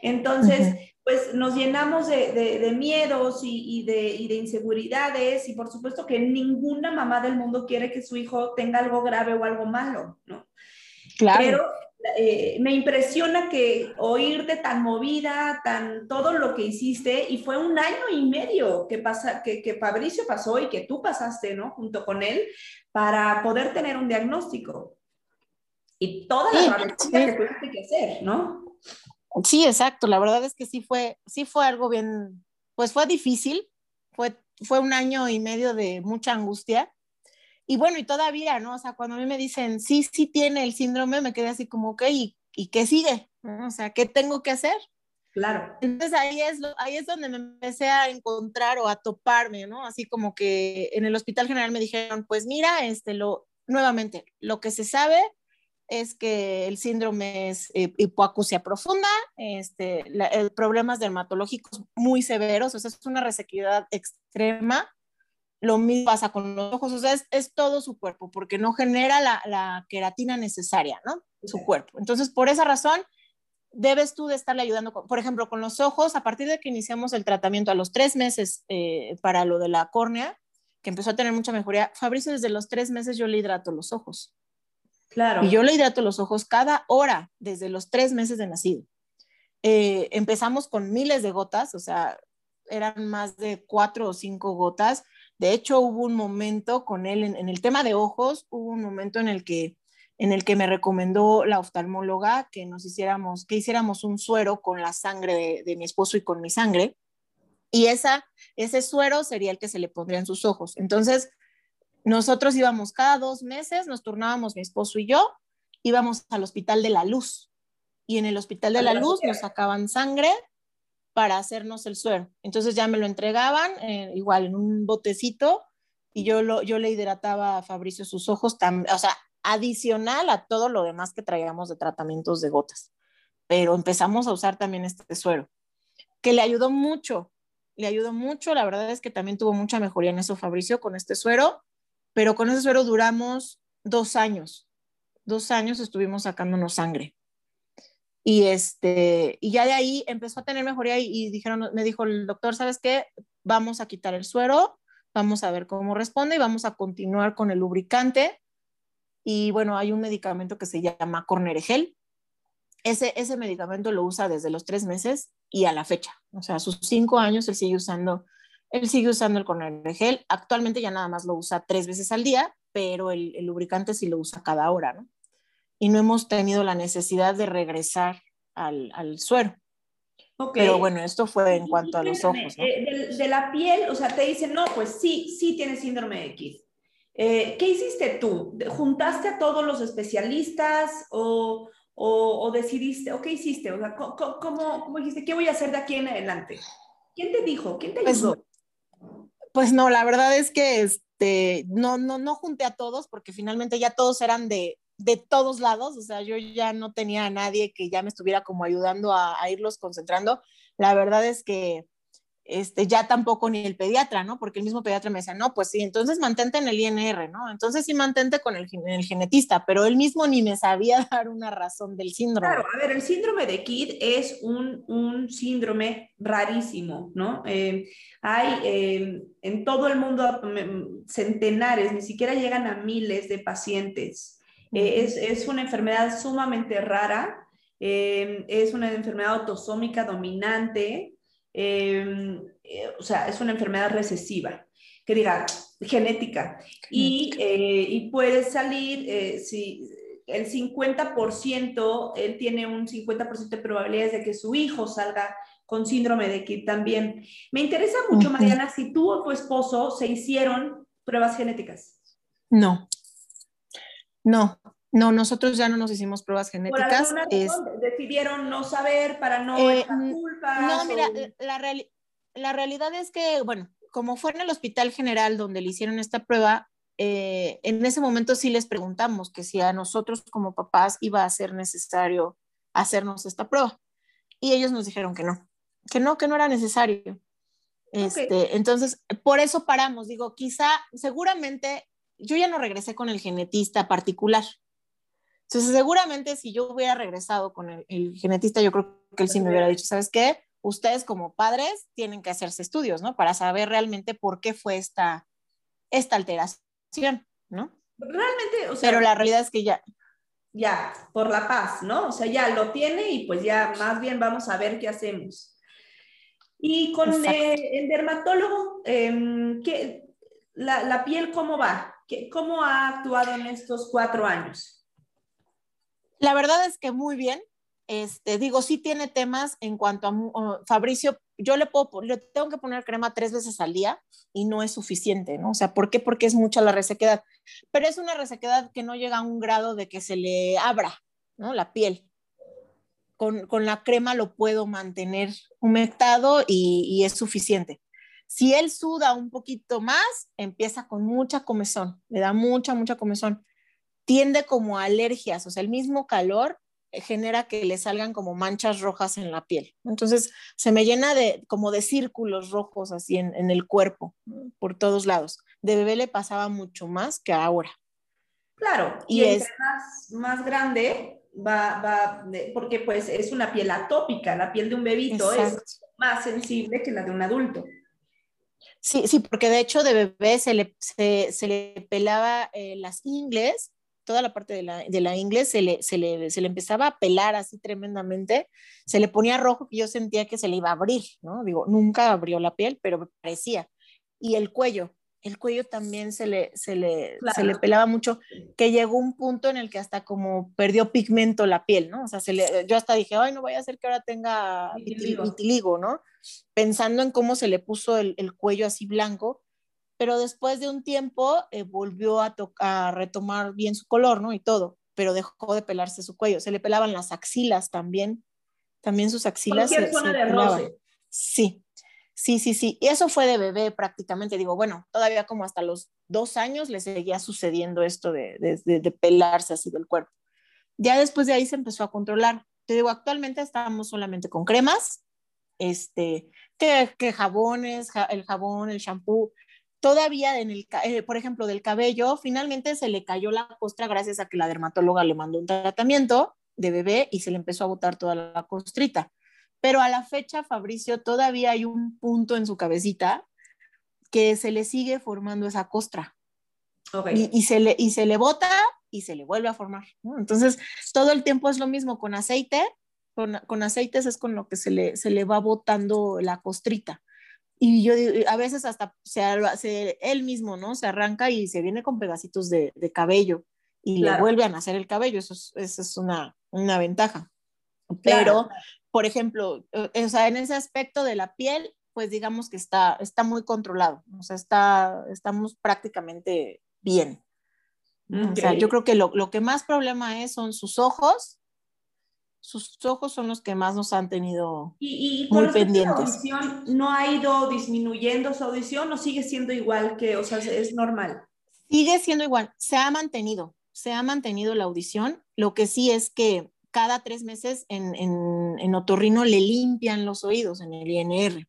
Entonces, pues nos llenamos de, miedos y, de, de, inseguridades y por supuesto que ninguna mamá del mundo quiere que su hijo tenga algo grave o algo malo, ¿no? Claro. Pero eh, me impresiona que oírte tan movida, tan todo lo que hiciste, y fue un año y medio que, pasa, que, que Fabricio pasó y que tú pasaste, ¿no? Junto con él, para poder tener un diagnóstico. Y toda la sí, que tuviste que hacer, ¿no? Sí, exacto. La verdad es que sí fue, sí fue algo bien, pues fue difícil, fue, fue un año y medio de mucha angustia, y bueno, y todavía, ¿no? O sea, cuando a mí me dicen, sí, sí tiene el síndrome, me quedé así como, ok, ¿y, y qué sigue? O sea, ¿qué tengo que hacer? Claro. Entonces ahí es, ahí es donde me empecé a encontrar o a toparme, ¿no? Así como que en el Hospital General me dijeron, pues mira, este, lo, nuevamente, lo que se sabe es que el síndrome es eh, hipoacusia profunda, este, problemas dermatológicos muy severos, o sea, es una resequedad extrema, lo mismo pasa con los ojos, o sea, es, todo su cuerpo, porque no genera la, queratina necesaria, ¿no? Su cuerpo. Entonces, por esa razón, debes tú de estarle ayudando, por ejemplo, con los ojos, a partir de que iniciamos el tratamiento a los tres meses eh, para lo de la córnea, que empezó a tener mucha mejoría, Fabricio, desde los tres meses yo le hidrato los ojos. Claro. Y yo le hidrato los ojos cada hora, desde los tres meses de nacido. Eh, empezamos con miles de gotas, o sea, eran más de cuatro o cinco gotas de hecho, hubo un momento con él en, el tema de ojos, hubo un momento en el que en el que me recomendó la oftalmóloga que nos hiciéramos, que hiciéramos un suero con la sangre de, mi esposo y con mi sangre. Y esa, ese suero sería el que se le pondría en sus ojos. Entonces, nosotros íbamos cada dos meses, nos turnábamos mi esposo y yo, íbamos al Hospital de la Luz. Y en el Hospital de la Luz nos sacaban sangre para hacernos el suero. Entonces ya me lo entregaban eh, igual en un botecito y yo, lo, yo le hidrataba a Fabricio sus ojos, o sea, adicional a todo lo demás que traíamos de tratamientos de gotas. Pero empezamos a usar también este suero, que le ayudó mucho, le ayudó mucho. La verdad es que también tuvo mucha mejoría en eso Fabricio con este suero, pero con ese suero duramos dos años. Dos años estuvimos sacándonos sangre. Y, este, y ya de ahí empezó a tener mejoría y, dijeron, me dijo el doctor, ¿sabes qué? Vamos a quitar el suero, vamos a ver cómo responde y vamos a continuar con el lubricante. Y bueno, hay un medicamento que se llama Corneregel. Ese, ese medicamento lo usa desde los tres meses y a la fecha. O sea, a sus cinco años él sigue usando, él sigue usando el Corneregel. Actualmente ya nada más lo usa tres veces al día, pero el, el lubricante sí lo usa cada hora, ¿no? y no hemos tenido la necesidad de regresar al, al suero. Pero bueno, esto fue en cuanto a los ojos. Eh, de, la piel, o sea, te dicen, no, pues sí, sí tienes síndrome de X. Eh, ¿Qué hiciste tú? ¿Juntaste a todos los especialistas o, o, decidiste, o qué hiciste? O sea, ¿cómo, cómo, dijiste, qué voy a hacer de aquí en adelante? ¿Quién te dijo? ¿Quién te pues, ayudó? Pues, no, la verdad es que este, no, no, no junté a todos porque finalmente ya todos eran de, de todos lados, o sea, yo ya no tenía a nadie que ya me estuviera como ayudando a, irlos concentrando. La verdad es que este, ya tampoco ni el pediatra, ¿no? Porque el mismo pediatra me decía, no, pues sí, entonces mantente en el INR, ¿no? Entonces sí mantente con el, el genetista, pero él mismo ni me sabía dar una razón del síndrome. Claro, a ver, el síndrome de KID es un, un síndrome rarísimo, ¿no? Eh, hay eh, en todo el mundo mm, centenares, ni siquiera llegan a miles de pacientes eh, es, una enfermedad sumamente rara, eh, es una enfermedad autosómica dominante, eh, o sea, es una enfermedad recesiva, que diga, genética. Y, puede salir, si el 50%, él tiene un 50% de probabilidades de que su hijo salga con síndrome de Kid también. Me interesa mucho, Mariana, si tú o tu esposo se hicieron pruebas genéticas. No, no, No, nosotros ya no nos hicimos pruebas genéticas. decidieron no saber para no eh, No, mira, la, la realidad es que, bueno, como fue en el Hospital General donde le hicieron esta prueba, eh, en ese momento sí les preguntamos que si a nosotros como papás iba a ser necesario hacernos esta prueba. Y ellos nos dijeron que no, que no, que no era necesario. Este, Entonces, por eso paramos. Digo, quizá, seguramente, yo ya no regresé con el genetista particular. Entonces, seguramente si yo hubiera regresado con el, genetista, yo creo que él sí me hubiera dicho, ¿sabes qué? Ustedes como padres tienen que hacerse estudios, ¿no? Para saber realmente por qué fue esta, esta alteración, ¿no? Realmente, o sea, Pero la realidad es que ya. Ya, por la paz, ¿no? O sea, ya lo tiene y pues ya más bien vamos a ver qué hacemos. Y con eh, el dermatólogo, em, ¿qué, la, la, piel cómo va? ¿Qué, ¿Cómo ha actuado en estos cuatro años? La verdad es que muy bien. Este, digo, sí tiene temas en cuanto a Fabricio, yo le tengo que poner crema tres veces al día y no es suficiente, ¿no? O sea, ¿por qué? Porque es mucha la resequedad. Pero es una resequedad que no llega a un grado de que se le abra, ¿no? La piel. Con, con la crema lo puedo mantener humectado y, y es suficiente. Si él suda un poquito más, empieza con mucha comezón, le da mucha, mucha comezón tiende como a alergias, o sea, el mismo calor eh, genera que le salgan como manchas rojas en la piel. Entonces, se me llena de como de círculos rojos así en, el cuerpo, por todos lados. De bebé le pasaba mucho más que ahora. Claro, y, es más, más grande va, va porque pues es una piel atópica, la piel de un bebito es más sensible que la de un adulto. Sí, sí, porque de hecho de bebé se le, se, le pelaba eh, las ingles toda la parte de la, de la inglés se le, se, le, se le empezaba a pelar así tremendamente, se le ponía rojo que yo sentía que se le iba a abrir, ¿no? Digo, nunca abrió la piel, pero parecía. Y el cuello, el cuello también se le, se le, se le pelaba mucho, que llegó un punto en el que hasta como perdió pigmento la piel, ¿no? O sea, se le, yo hasta dije, ay, no vaya a ser que ahora tenga vitiligo, vitiligo ¿no? Pensando en cómo se le puso el, el cuello así blanco, pero después de un tiempo eh, volvió a, a, retomar bien su color, ¿no? Y todo, pero dejó de pelarse su cuello. Se le pelaban las axilas también, también sus axilas. Cualquier zona de roce. Sí, sí, sí, sí. Y eso fue de bebé prácticamente. Digo, bueno, todavía como hasta los dos años le seguía sucediendo esto de, de, de pelarse así del cuerpo. Ya después de ahí se empezó a controlar. Te digo, actualmente estamos solamente con cremas, este, que, que jabones, el jabón, el shampoo, todavía en el, eh, por ejemplo, del cabello, finalmente se le cayó la costra gracias a que la dermatóloga le mandó un tratamiento de bebé y se le empezó a botar toda la costrita. Pero a la fecha, Fabricio, todavía hay un punto en su cabecita que se le sigue formando esa costra. Y, se le, y se le bota y se le vuelve a formar. Entonces, todo el tiempo es lo mismo con aceite. Con, con aceites es con lo que se le, se le va botando la costrita. Y yo a veces hasta se, él mismo, ¿no? Se arranca y se viene con pedacitos de, cabello y le vuelve a nacer el cabello. Eso es, eso es una, una, ventaja. Pero, por ejemplo, eh, o sea, en ese aspecto de la piel, pues digamos que está, está muy controlado. O sea, está, estamos prácticamente bien. O sea, yo creo que lo, lo, que más problema es son sus ojos sus ojos son los que más nos han tenido ¿Y, y muy pendientes. audición no ha ido disminuyendo su audición o sigue siendo igual que, o sea, es normal? Sigue siendo igual, se ha mantenido, se ha mantenido la audición. Lo que sí es que cada tres meses en, en, en otorrino le limpian los oídos en el INR.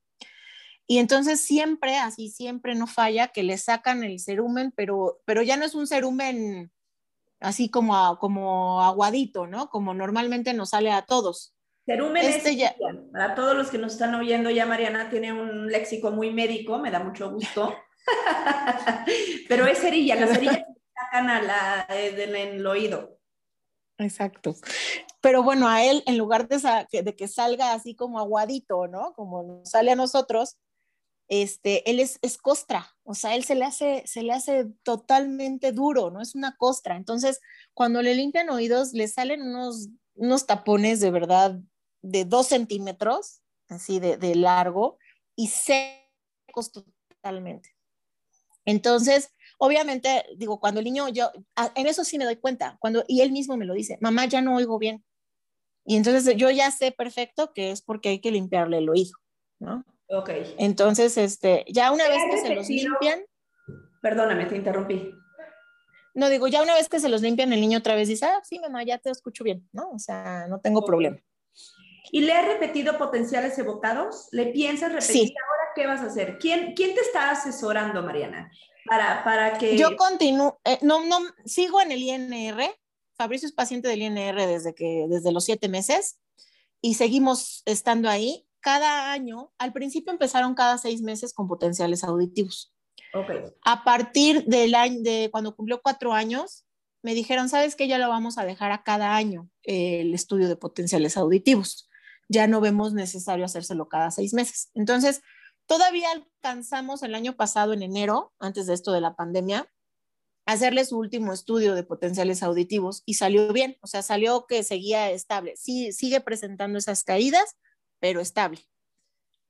Y entonces siempre, así siempre no falla, que le sacan el cerumen, pero, pero ya no es un cerumen así como, como aguadito, ¿no? Como normalmente nos sale a todos. Cerumen este ya... para todos los que nos están oyendo, ya Mariana tiene un léxico muy médico, me da mucho gusto. Pero es cerilla, la cerilla que sacan a la, en el oído. Exacto. Pero bueno, a él, en lugar de, de que salga así como aguadito, ¿no? Como nos sale a nosotros, este, él es, costra, o sea, él se le, hace, totalmente duro, ¿no? Es una costra. Entonces, cuando le limpian oídos, le salen unos, unos tapones de verdad de dos centímetros, así de, de largo, y secos totalmente. Entonces, obviamente, digo, cuando el niño, yo, en eso sí me doy cuenta, cuando, y él mismo me lo dice, mamá, ya no oigo bien. Y entonces yo ya sé perfecto que es porque hay que limpiarle el oído, ¿no? Ok. Entonces, este, ya una vez que se los limpian. Perdóname, te interrumpí. No, digo, ya una vez que se los limpian, el niño otra vez dice, ah, sí, mamá, ya te escucho bien, ¿no? O sea, no tengo problema. ¿Y le has repetido potenciales evocados? ¿Le piensas repetir ahora qué vas a hacer? ¿Quién, quién te está asesorando, Mariana? Para, para que... Yo continúo, eh, no, no, sigo en el INR. Fabricio es paciente del INR desde, que, desde los siete meses y seguimos estando ahí. Cada año, al principio empezaron cada seis meses con potenciales auditivos. Okay. A partir del año, de cuando cumplió cuatro años, me dijeron, ¿sabes qué? Ya lo vamos a dejar a cada año el estudio de potenciales auditivos ya no vemos necesario hacérselo cada seis meses. Entonces, todavía alcanzamos el año pasado, en enero, antes de esto de la pandemia, hacerle su último estudio de potenciales auditivos y salió bien, o sea, salió que seguía estable. Sí, sigue presentando esas caídas, pero estable.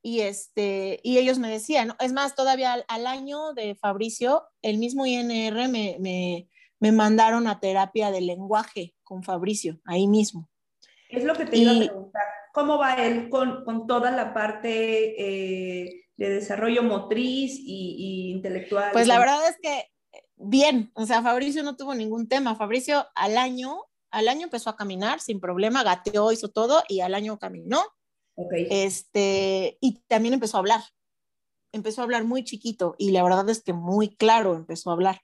Y, este, y ellos me decían, es más, todavía al, año de Fabricio, el mismo INR me, me, me mandaron a terapia de lenguaje con Fabricio, ahí mismo. Es lo que te iba a preguntar. ¿Cómo va él con, con toda la parte eh, de desarrollo motriz y, intelectual? Pues la verdad es que bien, o sea, Fabricio no tuvo ningún tema. Fabricio al año, al año empezó a caminar sin problema, gateó, hizo todo y al año caminó. Este, y también empezó a hablar. Empezó a hablar muy chiquito y la verdad es que muy claro empezó a hablar.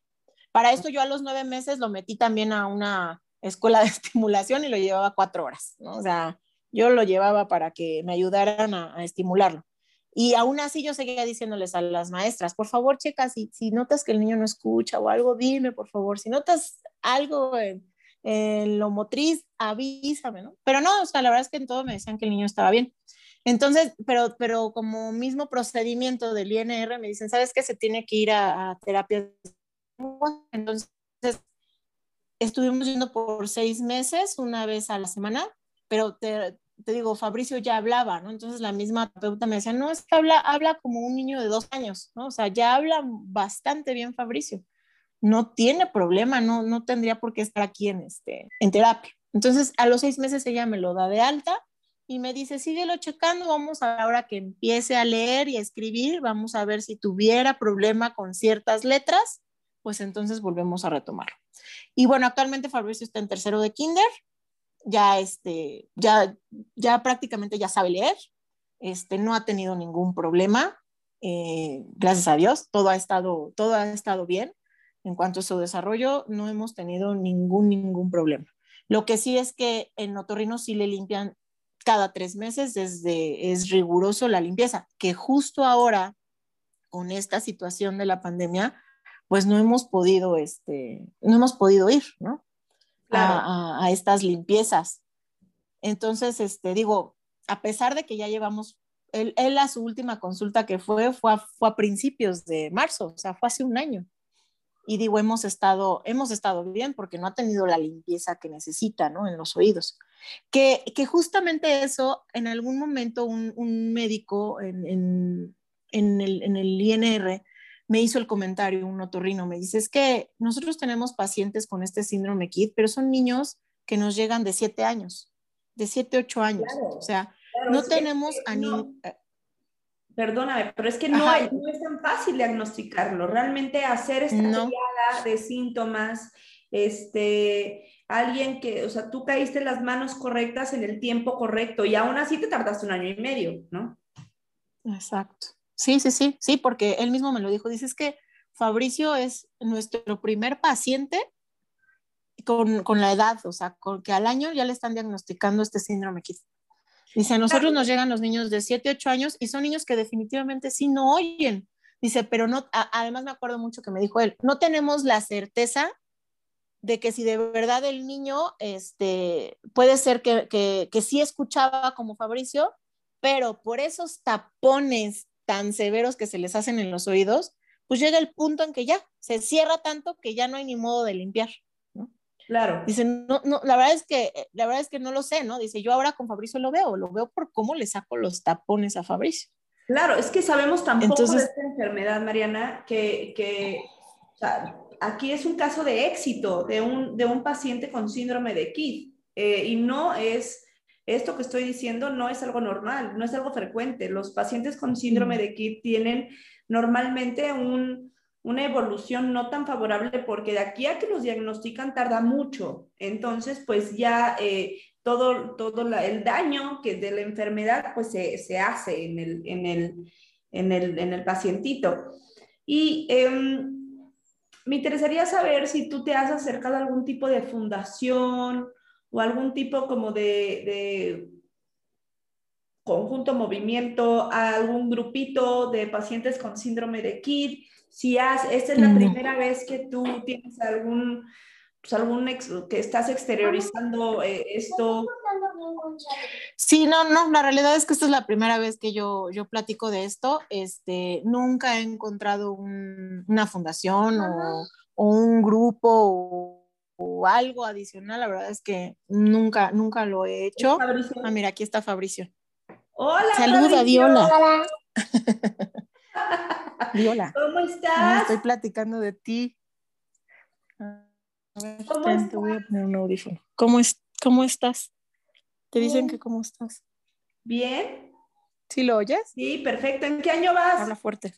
Para esto yo a los nueve meses lo metí también a una escuela de estimulación y lo llevaba cuatro horas, ¿no? O sea, yo lo llevaba para que me ayudaran a, estimularlo. Y aún así yo seguía diciéndoles a las maestras, por favor, checa, si, si notas que el niño no escucha o algo, dime, por favor. Si notas algo en, lo motriz, avísame, ¿no? Pero no, o sea, la verdad es que en todo me decían que el niño estaba bien. Entonces, pero, pero como mismo procedimiento del INR, me dicen, ¿sabes qué? Se tiene que ir a, a terapia. Entonces, estuvimos yendo por seis meses, una vez a la semana, pero te, te, digo, Fabricio ya hablaba, ¿no? Entonces la misma terapeuta me decía, no, es que habla, habla como un niño de dos años, ¿no? O sea, ya habla bastante bien Fabricio. No tiene problema, no, no tendría por qué estar aquí en, este, en terapia. Entonces, a los seis meses ella me lo da de alta y me dice, síguelo checando, vamos a ahora que empiece a leer y a escribir, vamos a ver si tuviera problema con ciertas letras, pues entonces volvemos a retomarlo. Y bueno, actualmente Fabricio está en tercero de kinder, ya, este, ya, ya prácticamente ya sabe leer, este, no ha tenido ningún problema, eh, gracias a Dios, todo ha, estado, todo ha estado bien. En cuanto a su desarrollo, no hemos tenido ningún, ningún problema. Lo que sí es que en otorrino sí le limpian cada tres meses, desde, es riguroso la limpieza, que justo ahora, con esta situación de la pandemia, pues no hemos podido, este, no hemos podido ir, ¿no? a, estas limpiezas. Entonces, este, digo, a pesar de que ya llevamos, él, él a su última consulta que fue, fue a, fue a principios de marzo, o sea, fue hace un año. Y digo, hemos estado, hemos estado bien porque no ha tenido la limpieza que necesita, ¿no? En los oídos. Que, que justamente eso, en algún momento un, un médico en, en, en, el, en el INR me hizo el comentario un otorrino, me dice, es que nosotros tenemos pacientes con este síndrome KID, pero son niños que nos llegan de 7 años, de 7, 8 años. o sea, no tenemos a ni... Perdóname, pero es que no, es, tan fácil diagnosticarlo. Realmente hacer esta no. de síntomas, este, alguien que, o sea, tú caíste las manos correctas en el tiempo correcto y aún así te tardaste un año y medio, ¿no? Exacto. Sí, sí, sí, sí, porque él mismo me lo dijo. Dice, es que Fabricio es nuestro primer paciente con, con la edad, o sea, con, que al año ya le están diagnosticando este síndrome. Dice, a nosotros nos llegan los niños de 7, 8 años y son niños que definitivamente sí no oyen. Dice, pero no, además me acuerdo mucho que me dijo él, no tenemos la certeza de que si de verdad el niño, este, puede ser que, que, que sí escuchaba como Fabricio, pero por esos tapones tan severos que se les hacen en los oídos, pues llega el punto en que ya se cierra tanto que ya no hay ni modo de limpiar. Claro. Dice, no, no, la verdad es que, la verdad es que no lo sé, ¿no? Dice, yo ahora con Fabricio lo veo, lo veo por cómo le saco los tapones a Fabricio. Claro, es que sabemos tampoco de esta enfermedad, Mariana, que, que aquí es un caso de éxito de un, de un paciente con síndrome de KID eh, y no es, esto que estoy diciendo no es algo normal, no es algo frecuente. Los pacientes con síndrome de KID tienen normalmente un, una evolución no tan favorable porque de aquí a que los diagnostican tarda mucho. Entonces, pues ya eh, todo, todo el daño que de la enfermedad pues se, hace en el, en el, en el, en el pacientito. Y em, me interesaría saber si tú te has acercado a algún tipo de fundación o algún tipo como de, conjunto, movimiento, a algún grupito de pacientes con síndrome de KID. Si has, esta es la primera vez que tú tienes algún, pues algún que estás exteriorizando eh, esto. Sí, no, no, la realidad es que esta es la primera vez que yo, yo platico de esto. Este, nunca he encontrado una fundación o, un grupo o, o, algo adicional. La verdad es que nunca, nunca lo he hecho. Ah, mira, aquí está Fabricio. Hola. Saluda, Diola. Hola. Diola. ¿Cómo estás? estoy platicando de ti. ¿Cómo, estás? voy a poner un audífono. ¿Cómo, es, ¿Cómo estás? Te dicen que cómo estás. Bien. ¿Sí lo oyes? Sí, perfecto. ¿En qué año vas? Habla fuerte.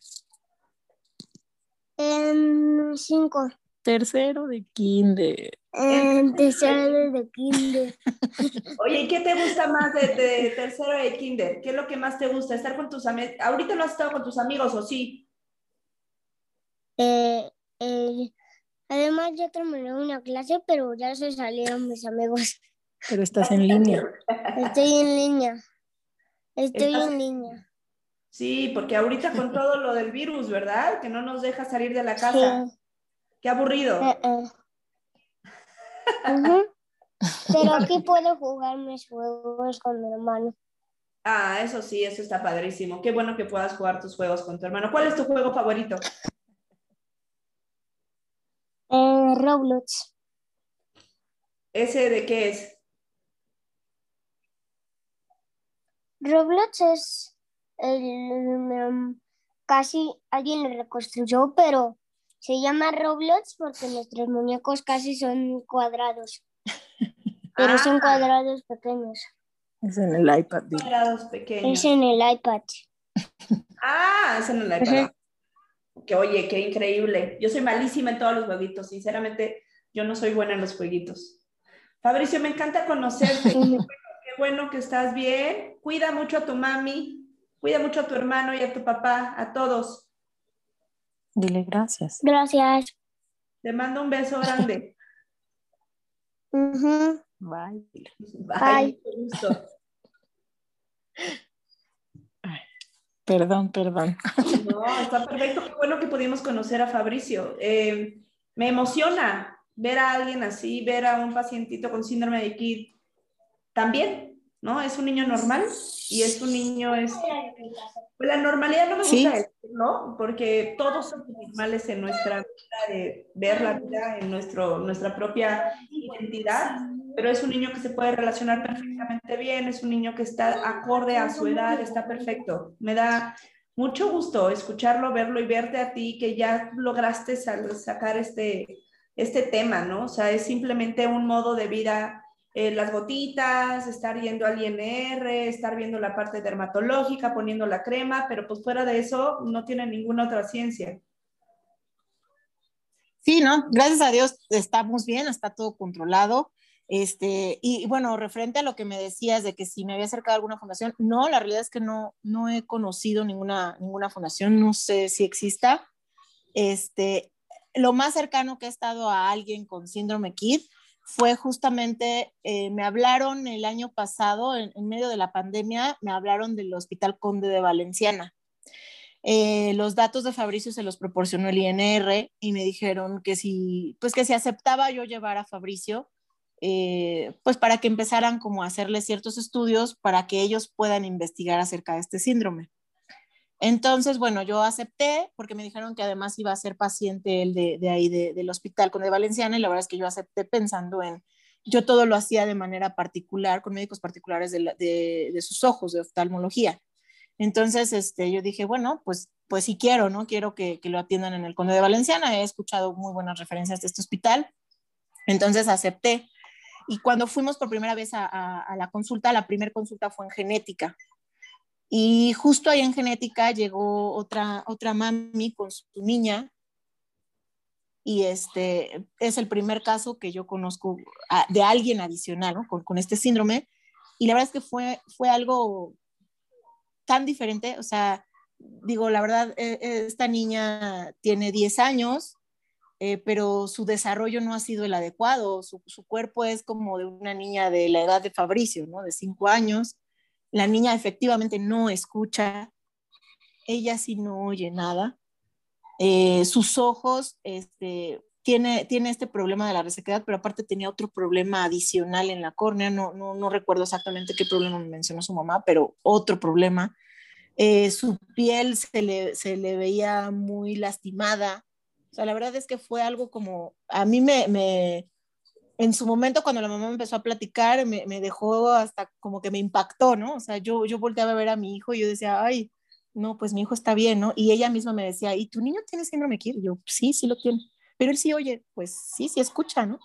En cinco. Tercero de kinder. Tercero de kinder. Oye, ¿qué te gusta más de, tercero de kinder? ¿Qué es lo que más te gusta? ¿Estar con tus amigos? ¿Ahorita no has estado con tus amigos o sí? Eh, eh, además ya terminé una clase, pero ya se salieron mis amigos. Pero estás en línea. Estoy en línea. Estoy en línea. Sí, porque ahorita con todo lo del virus, ¿verdad? Que no nos deja salir de la casa. Qué aburrido. Eh, eh. Pero aquí puedo jugar mis juegos con mi hermano. Ah, eso sí, eso está padrísimo. Qué bueno que puedas jugar tus juegos con tu hermano. ¿Cuál es tu juego favorito? Eh, Roblox. ¿Ese de qué es? Roblox es el, casi alguien lo reconstruyó, pero se llama Roblox porque nuestros muñecos casi son cuadrados. Pero son ah. cuadrados pequeños. Es en el iPad. Cuadrados pequeños. Es en el iPad. ah, es en el iPad. Que oye, qué increíble. Yo soy malísima en todos los jueguitos. Sinceramente, yo no soy buena en los jueguitos. Fabricio, me encanta conocerte. bueno que estás bien. Cuida mucho a tu mami, cuida mucho a tu hermano y a tu papá, a todos. Dile gracias. Gracias. Te mando un beso grande. Bye. Bye. Perdón, perdón. No, está perfecto. Qué bueno que pudimos conocer a Fabricio. Eh, me emociona ver a alguien así, ver a un pacientito con síndrome de KID también, ¿no? Es un niño normal y es un niño, es... Pues la normalidad no me gusta ¿no? Porque todos somos normales en nuestra vida de ver la vida, en nuestro, nuestra propia identidad, pero es un niño que se puede relacionar perfectamente bien, es un niño que está acorde a su edad, está perfecto. Me da mucho gusto escucharlo, verlo y verte a ti que ya lograste sacar este, este tema, ¿no? O sea, es simplemente un modo de vida eh, las gotitas, estar yendo al INR, estar viendo la parte dermatológica, poniendo la crema, pero pues fuera de eso no tiene ninguna otra ciencia. Sí, ¿no? Gracias a Dios estamos bien, está todo controlado. Este, y, bueno, referente a lo que me decías de que si me había acercado a alguna fundación, no, la realidad es que no, no he conocido ninguna, ninguna fundación, no sé si exista. Este, lo más cercano que he estado a alguien con síndrome KID fue justamente, eh, me hablaron el año pasado, en, medio de la pandemia, me hablaron del Hospital Conde de Valenciana. Eh, los datos de Fabricio se los proporcionó el INR y me dijeron que si, pues que si aceptaba yo llevar a Fabricio, eh, pues para que empezaran como a hacerle ciertos estudios para que ellos puedan investigar acerca de este síndrome. Entonces, bueno, yo acepté porque me dijeron que además iba a ser paciente él de, ahí del hospital con de Valenciana y la verdad es que yo acepté pensando en, yo todo lo hacía de manera particular, con médicos particulares de, sus ojos, de oftalmología. Entonces, este, yo dije, bueno, pues pues sí quiero, ¿no? Quiero que, lo atiendan en el Conde de Valenciana. He escuchado muy buenas referencias de este hospital. Entonces acepté. Y cuando fuimos por primera vez a, la consulta, la primera consulta fue en genética. Y justo ahí en genética llegó otra, otra mami con su niña. Y este es el primer caso que yo conozco de alguien adicional con este síndrome. Y la verdad es que fue, fue algo tan diferente. O sea, digo, la verdad, e, e, esta niña tiene 10 años, eh, pero su desarrollo no ha sido el adecuado. Su, su, cuerpo es como de una niña de la edad de Fabricio, ¿no? De 5 años. La niña efectivamente no escucha, ella sí no oye nada. Eh, sus ojos, este, tiene, tiene este problema de la resequedad, pero aparte tenía otro problema adicional en la córnea. No, no, no recuerdo exactamente qué problema me mencionó su mamá, pero otro problema eh, su piel se le, se le, veía muy lastimada. O sea, la verdad es que fue algo como, a mí me, me en su momento cuando la mamá me empezó a platicar, me, me, dejó hasta como que me impactó, ¿no? O sea, yo, yo volteaba a ver a mi hijo y yo decía, ay, no, pues mi hijo está bien, ¿no? Y ella misma me decía, ¿y tu niño tiene síndrome Kir? Y yo, sí, sí lo tiene. Pero él sí oye, pues sí, sí escucha, ¿no?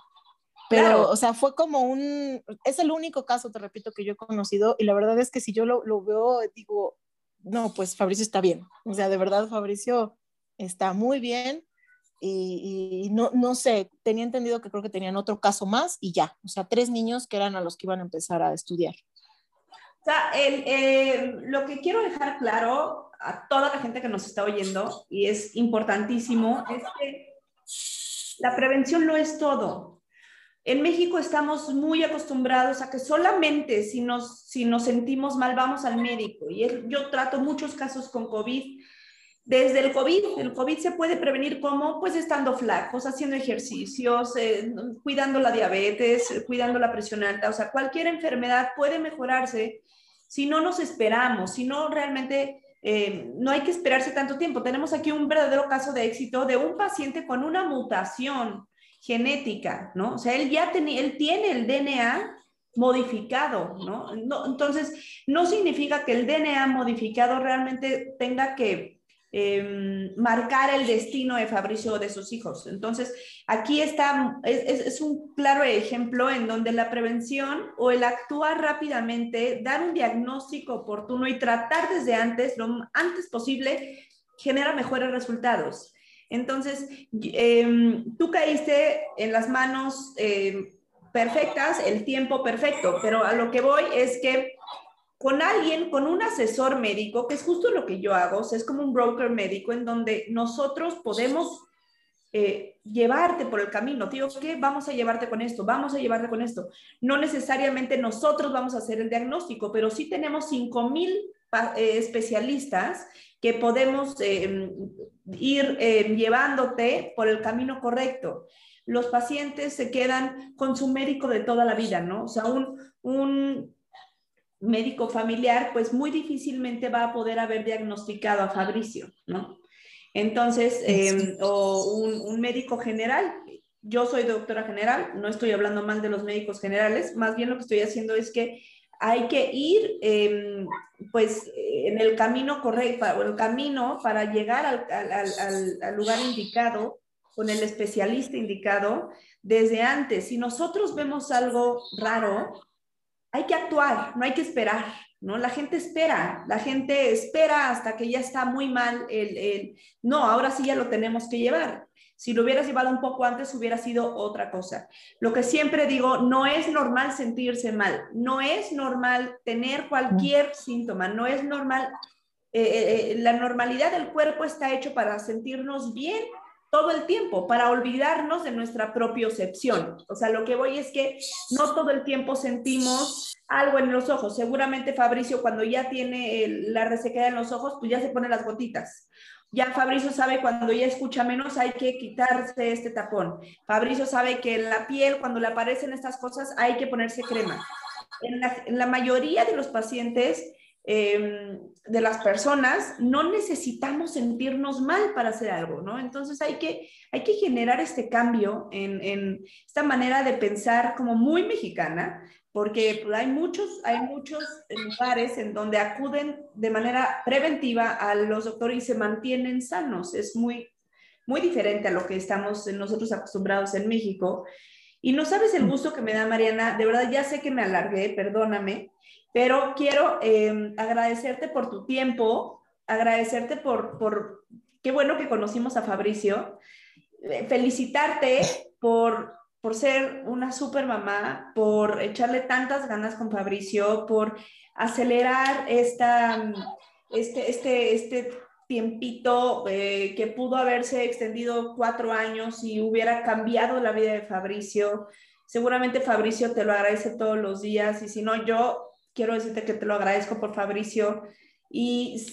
Pero, o sea, fue como un, es el único caso, te repito, que yo he conocido y la verdad es que si yo lo, lo veo, digo, no, pues Fabricio está bien. O sea, de verdad Fabricio está muy bien y, no, no sé, tenía entendido que creo que tenían otro caso más y ya. O sea, tres niños que eran a los que iban a empezar a estudiar. O sea, el, eh, lo que quiero dejar claro a toda la gente que nos está oyendo, y es importantísimo, es que la prevención no es todo. En México estamos muy acostumbrados a que solamente si nos, si nos sentimos mal vamos al médico. Y yo trato muchos casos con COVID. Desde el COVID, el COVID se puede prevenir como pues estando flacos, haciendo ejercicios, eh, cuidando la diabetes, cuidando la presión alta. O sea, cualquier enfermedad puede mejorarse si no nos esperamos, si no realmente eh, no hay que esperarse tanto tiempo. Tenemos aquí un verdadero caso de éxito de un paciente con una mutación genética, ¿no? O sea, él ya tiene, él tiene el DNA modificado, ¿no? Entonces, no significa que el DNA modificado realmente tenga que em, marcar el destino de Fabricio o de sus hijos. Entonces, aquí está, es, un claro ejemplo en donde la prevención o el actuar rápidamente, dar un diagnóstico oportuno y tratar desde antes, lo antes posible, genera mejores resultados. Entonces, em, tú caíste en las manos em, perfectas, el tiempo perfecto, pero a lo que voy es que con alguien, con un asesor médico, que es justo lo que yo hago, es como un broker médico en donde nosotros podemos eh, llevarte por el camino. Tío, ¿qué vamos a llevarte con esto? Vamos a llevarte con esto. No necesariamente nosotros vamos a hacer el diagnóstico, pero sí tenemos 5 mil eh, especialistas que podemos eh, ir eh, llevándote por el camino correcto. Los pacientes se quedan con su médico de toda la vida, ¿no? O sea, un, un médico familiar, pues muy difícilmente va a poder haber diagnosticado a Fabricio, ¿no? Entonces, em, o un, un, médico general, yo soy doctora general, no estoy hablando mal de los médicos generales, más bien lo que estoy haciendo es que hay que ir em, pues en el camino correcto, o el camino para llegar al, lugar indicado, con el especialista indicado, desde antes. Si nosotros vemos algo raro, hay que actuar, no hay que esperar, ¿no? La gente espera, la gente espera hasta que ya está muy mal el, el no, ahora sí ya lo tenemos que llevar. Si lo hubieras llevado un poco antes, hubiera sido otra cosa. Lo que siempre digo, no es normal sentirse mal, no es normal tener cualquier síntoma, no es normal. Eh, eh, eh, la normalidad del cuerpo está hecho para sentirnos bien todo el tiempo, para olvidarnos de nuestra propiocepción. O sea, lo que voy es que no todo el tiempo sentimos algo en los ojos. Seguramente Fabricio cuando ya tiene la resequedad en los ojos, pues ya se pone las gotitas. Ya Fabricio sabe cuando ya escucha menos hay que quitarse este tapón. Fabricio sabe que en la piel cuando le aparecen estas cosas hay que ponerse crema. En la, mayoría de los pacientes, em, de las personas, no necesitamos sentirnos mal para hacer algo, ¿no? Entonces hay que, hay que generar este cambio en, en esta manera de pensar como muy mexicana, porque pues, hay, muchos, hay muchos lugares en donde acuden de manera preventiva a los doctores y se mantienen sanos. Es muy, muy diferente a lo que estamos nosotros acostumbrados en México. Y no sabes el gusto que me da, Mariana. De verdad, ya sé que me alargué, perdóname, pero quiero eh, agradecerte por tu tiempo, agradecerte por, por, qué bueno que conocimos a Fabricio, eh, felicitarte por, por ser una super mamá, por echarle tantas ganas con Fabricio, por acelerar esta, este, este, este tiempito eh, que pudo haberse extendido cuatro años y hubiera cambiado la vida de Fabricio. Seguramente Fabricio te lo agradece todos los días y si no, yo quiero decirte que te lo agradezco por Fabricio y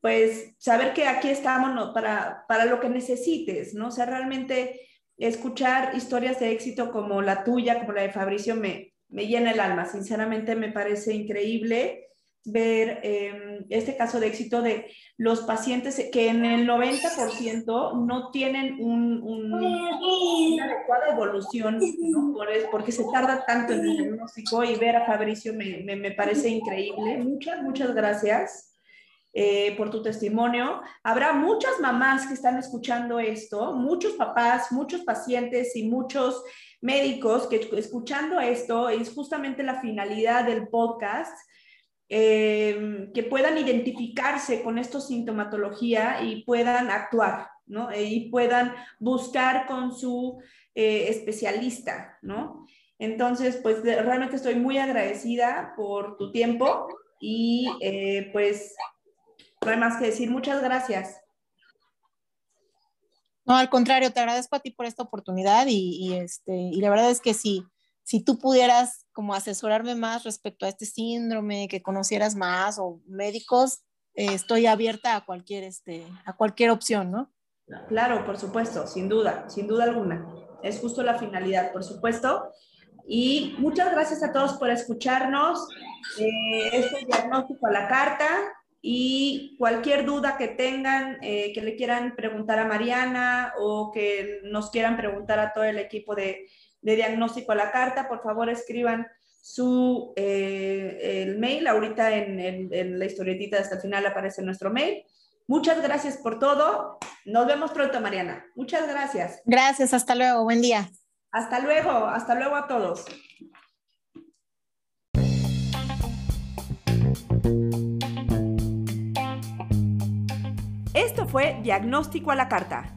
pues saber que aquí estamos para, para lo que necesites, ¿no? O sea, realmente escuchar historias de éxito como la tuya, como la de Fabricio, me, me llena el alma. Sinceramente me parece increíble ver em, este caso de éxito de los pacientes que en el 90% no tienen un, una adecuada evolución, ¿no? porque se tarda tanto en el diagnóstico y ver a Fabricio me, me, me parece increíble. Muchas, muchas gracias. Eh, por tu testimonio. Habrá muchas mamás que están escuchando esto, muchos papás, muchos pacientes y muchos médicos que escuchando esto es justamente la finalidad del podcast. Eh, que puedan identificarse con esta sintomatología y puedan actuar, ¿no? Y puedan buscar con su eh, especialista, ¿no? Entonces, pues realmente estoy muy agradecida por tu tiempo y pues no hay más que decir. Muchas gracias. No, al contrario, te agradezco a ti por esta oportunidad y, este, y la verdad es que si, si tú pudieras como asesorarme más respecto a este síndrome, que conocieras más o médicos, eh, estoy abierta a cualquier, este, a cualquier opción, ¿no? Claro, por supuesto, sin duda, sin duda alguna. Es justo la finalidad, por supuesto. Y muchas gracias a todos por escucharnos. Eh, este diagnóstico a la carta y cualquier duda que tengan, eh, que le quieran preguntar a Mariana o que nos quieran preguntar a todo el equipo de, diagnóstico a la carta, por favor escriban su eh, el mail. Ahorita en, en, la historietita hasta el final aparece nuestro mail. Muchas gracias por todo. Nos vemos pronto, Mariana. Muchas gracias. Gracias, hasta luego. Buen día. Hasta luego, hasta luego a todos. Esto fue Diagnóstico a la Carta.